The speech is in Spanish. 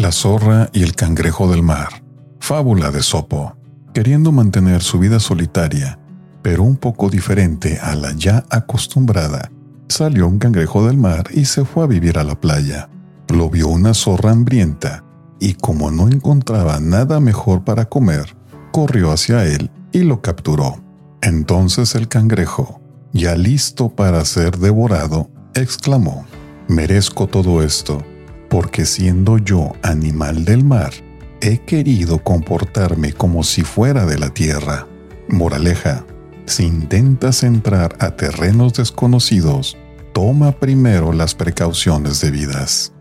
La zorra y el cangrejo del mar. Fábula de Sopo. Queriendo mantener su vida solitaria, pero un poco diferente a la ya acostumbrada, salió un cangrejo del mar y se fue a vivir a la playa. Lo vio una zorra hambrienta y como no encontraba nada mejor para comer, corrió hacia él y lo capturó. Entonces el cangrejo, ya listo para ser devorado, exclamó, merezco todo esto porque siendo yo animal del mar, he querido comportarme como si fuera de la tierra. Moraleja, si intentas entrar a terrenos desconocidos, toma primero las precauciones debidas.